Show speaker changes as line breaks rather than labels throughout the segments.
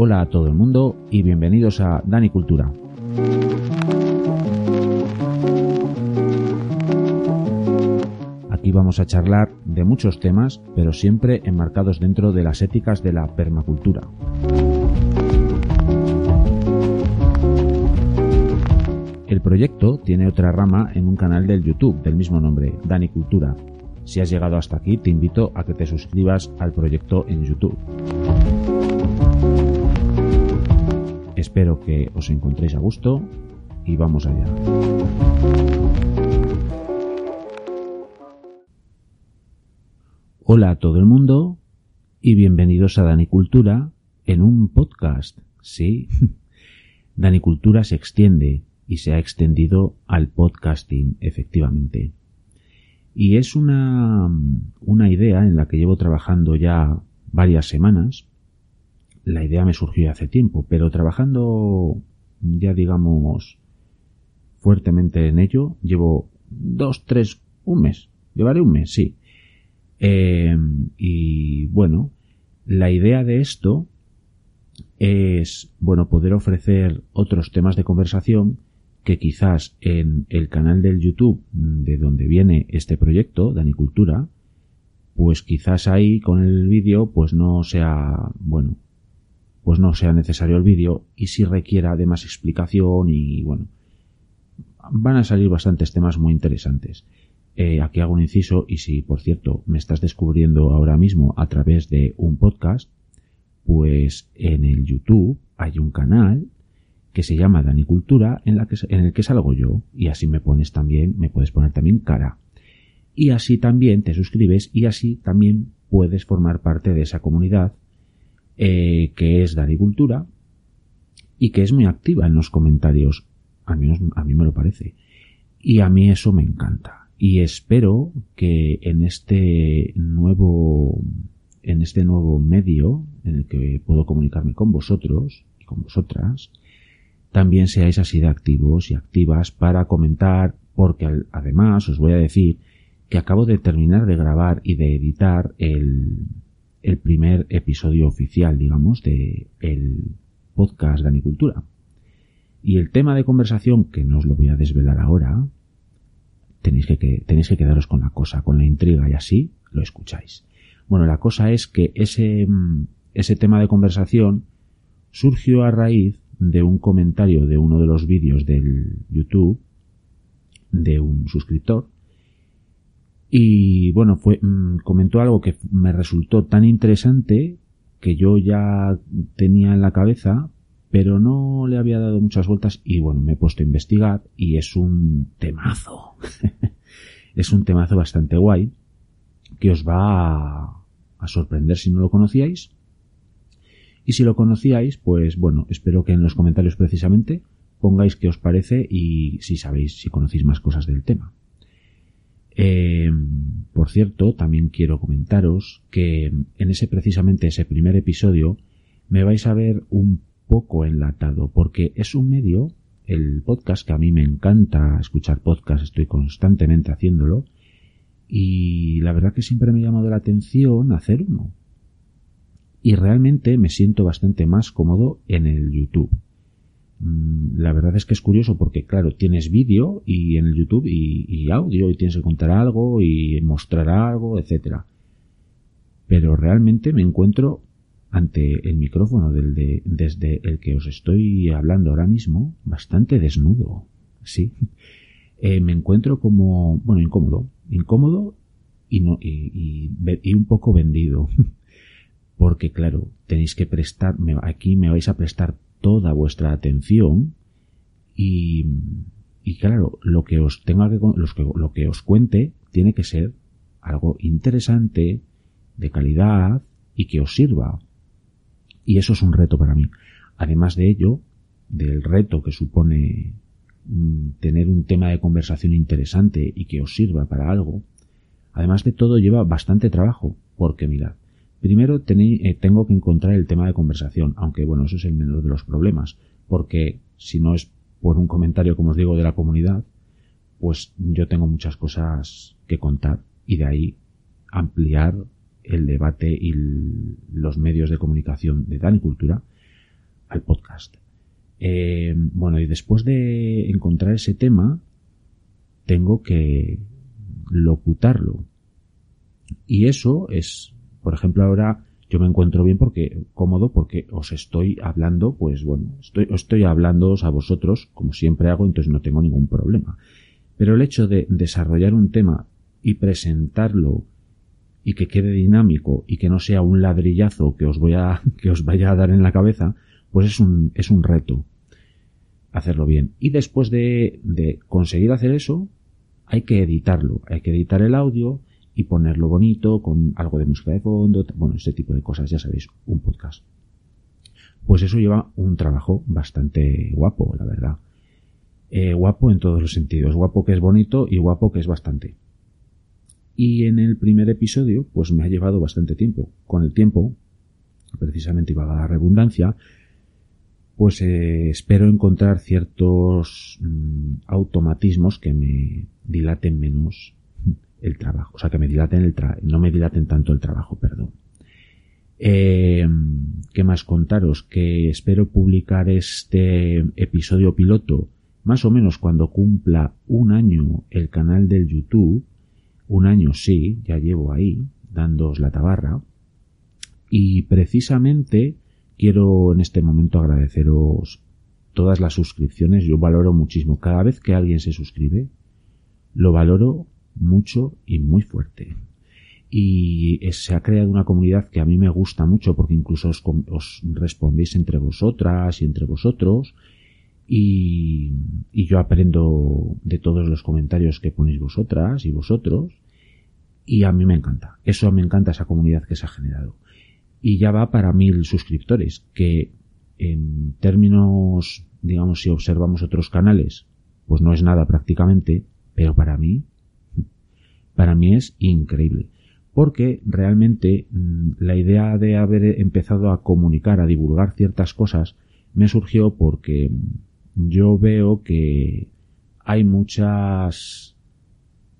Hola a todo el mundo y bienvenidos a Dani Cultura. Aquí vamos a charlar de muchos temas, pero siempre enmarcados dentro de las éticas de la permacultura. El proyecto tiene otra rama en un canal del YouTube del mismo nombre, Dani Cultura. Si has llegado hasta aquí, te invito a que te suscribas al proyecto en YouTube. Espero que os encontréis a gusto y vamos allá. Hola a todo el mundo y bienvenidos a Danicultura en un podcast. Sí, Danicultura se extiende y se ha extendido al podcasting, efectivamente. Y es una, una idea en la que llevo trabajando ya varias semanas la idea me surgió hace tiempo, pero trabajando ya digamos fuertemente en ello, llevo dos, tres, un mes, llevaré un mes, sí. Eh, y bueno, la idea de esto es, bueno, poder ofrecer otros temas de conversación que quizás en el canal del YouTube de donde viene este proyecto, Danicultura, pues quizás ahí con el vídeo pues no sea, bueno, pues no sea necesario el vídeo y si requiera de más explicación y bueno, van a salir bastantes temas muy interesantes. Eh, aquí hago un inciso y si por cierto me estás descubriendo ahora mismo a través de un podcast, pues en el YouTube hay un canal que se llama Danicultura en, la que, en el que salgo yo y así me pones también, me puedes poner también cara. Y así también te suscribes y así también puedes formar parte de esa comunidad eh, que es Danicultura y que es muy activa en los comentarios. Al menos a mí me lo parece. Y a mí eso me encanta. Y espero que en este nuevo, en este nuevo medio en el que puedo comunicarme con vosotros y con vosotras, también seáis así de activos y activas para comentar, porque además os voy a decir que acabo de terminar de grabar y de editar el, el primer episodio oficial, digamos, de el podcast de Anicultura. Y el tema de conversación, que no os lo voy a desvelar ahora, tenéis que, que, tenéis que quedaros con la cosa, con la intriga y así lo escucháis. Bueno, la cosa es que ese, ese tema de conversación surgió a raíz de un comentario de uno de los vídeos del YouTube de un suscriptor y bueno, fue, mmm, comentó algo que me resultó tan interesante que yo ya tenía en la cabeza, pero no le había dado muchas vueltas y bueno, me he puesto a investigar y es un temazo. es un temazo bastante guay que os va a, a sorprender si no lo conocíais. Y si lo conocíais, pues bueno, espero que en los comentarios precisamente pongáis qué os parece y si sabéis, si conocéis más cosas del tema. Eh, por cierto, también quiero comentaros que en ese precisamente ese primer episodio me vais a ver un poco enlatado porque es un medio, el podcast que a mí me encanta escuchar podcast, estoy constantemente haciéndolo y la verdad que siempre me ha llamado la atención hacer uno. Y realmente me siento bastante más cómodo en el YouTube la verdad es que es curioso porque, claro, tienes vídeo y en el YouTube y, audio y tienes que contar algo y mostrar algo, etcétera. Pero realmente me encuentro ante el micrófono del de, desde el que os estoy hablando ahora mismo bastante desnudo. Sí. Eh, me encuentro como, bueno, incómodo. Incómodo y, no, y, y, un poco vendido. Porque, claro, tenéis que prestar, aquí me vais a prestar toda vuestra atención Y, y claro, lo que os tenga que, los que, lo que os cuente tiene que ser algo interesante, de calidad y que os sirva. Y eso es un reto para mí. Además de ello, del reto que supone mm, tener un tema de conversación interesante y que os sirva para algo, además de todo lleva bastante trabajo, porque mirad, primero eh, tengo que encontrar el tema de conversación, aunque bueno, eso es el menor de los problemas, porque si no es por un comentario, como os digo, de la comunidad, pues yo tengo muchas cosas que contar y de ahí ampliar el debate y los medios de comunicación de Dani Cultura al podcast. Eh, bueno, y después de encontrar ese tema, tengo que locutarlo. Y eso es, por ejemplo, ahora yo me encuentro bien porque cómodo porque os estoy hablando, pues bueno, estoy, estoy hablando a vosotros como siempre hago, entonces no tengo ningún problema. Pero el hecho de desarrollar un tema y presentarlo y que quede dinámico y que no sea un ladrillazo que os voy a que os vaya a dar en la cabeza, pues es un es un reto hacerlo bien. Y después de, de conseguir hacer eso, hay que editarlo, hay que editar el audio y ponerlo bonito con algo de música de fondo, bueno, ese tipo de cosas, ya sabéis, un podcast. Pues eso lleva un trabajo bastante guapo, la verdad. Eh, guapo en todos los sentidos, guapo que es bonito y guapo que es bastante. Y en el primer episodio, pues me ha llevado bastante tiempo. Con el tiempo, precisamente iba a la redundancia, pues eh, espero encontrar ciertos mm, automatismos que me dilaten menos el trabajo, o sea, que me dilaten el tra no me dilaten tanto el trabajo, perdón. Eh, ¿Qué más contaros? Que espero publicar este episodio piloto más o menos cuando cumpla un año el canal del YouTube, un año sí, ya llevo ahí, dándoos la tabarra. Y precisamente quiero en este momento agradeceros todas las suscripciones. Yo valoro muchísimo. Cada vez que alguien se suscribe, lo valoro mucho y muy fuerte. Y se ha creado una comunidad que a mí me gusta mucho porque incluso os, respondéis entre vosotras y entre vosotros y yo aprendo de todos los comentarios que ponéis vosotras y vosotros y a mí me encanta. Eso me encanta esa comunidad que se ha generado. Y ya va para mil suscriptores, que en términos, digamos, si observamos otros canales, pues no es nada prácticamente, pero para mí, para mí es increíble. Porque realmente mm, la idea de haber empezado a comunicar, a divulgar ciertas cosas, me surgió porque yo veo que hay muchas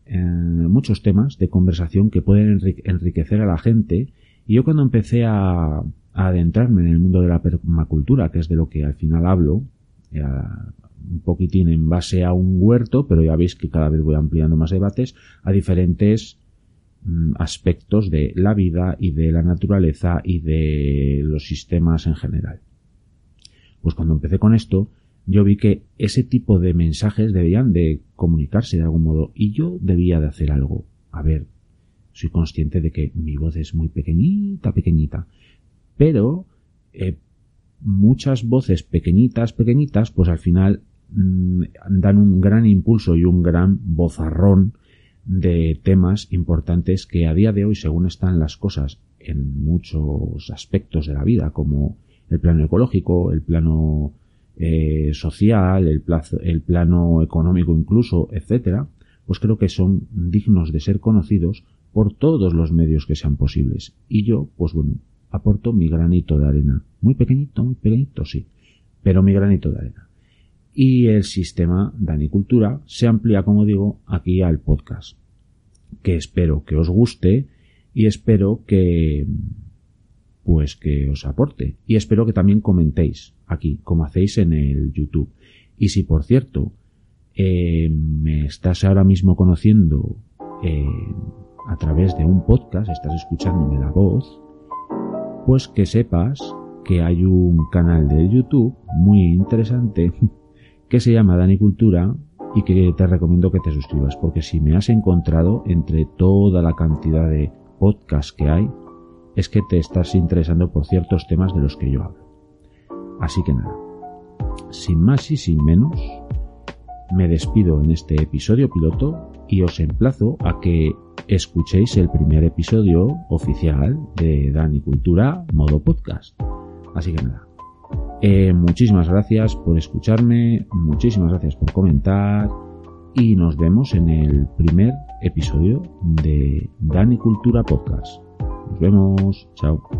eh, muchos temas de conversación que pueden enriquecer a la gente y yo cuando empecé a, adentrarme en el mundo de la permacultura que es de lo que al final hablo un poquitín en base a un huerto pero ya veis que cada vez voy ampliando más debates a diferentes mm, aspectos de la vida y de la naturaleza y de los sistemas en general pues cuando empecé con esto yo vi que ese tipo de mensajes debían de comunicarse de algún modo y yo debía de hacer algo. A ver, soy consciente de que mi voz es muy pequeñita, pequeñita, pero eh, muchas voces pequeñitas, pequeñitas, pues al final mm, dan un gran impulso y un gran bozarrón de temas importantes que a día de hoy, según están las cosas en muchos aspectos de la vida, como el plano ecológico, el plano eh, social, el, plazo, el plano económico incluso, etcétera, pues creo que son dignos de ser conocidos por todos los medios que sean posibles. Y yo, pues bueno, aporto mi granito de arena. Muy pequeñito, muy pequeñito, sí, pero mi granito de arena. Y el sistema Danicultura se amplía, como digo, aquí al podcast, que espero que os guste y espero que pues que os aporte. Y espero que también comentéis aquí, como hacéis en el YouTube. Y si por cierto eh, me estás ahora mismo conociendo eh, a través de un podcast, estás escuchándome la voz, pues que sepas que hay un canal de YouTube muy interesante que se llama Dani Cultura y que te recomiendo que te suscribas porque si me has encontrado entre toda la cantidad de podcasts que hay es que te estás interesando por ciertos temas de los que yo hablo. Así que nada, sin más y sin menos, me despido en este episodio piloto y os emplazo a que escuchéis el primer episodio oficial de Dani Cultura modo podcast. Así que nada. Eh, muchísimas gracias por escucharme, muchísimas gracias por comentar y nos vemos en el primer episodio de Dani Cultura Podcast. Nos vemos, chao.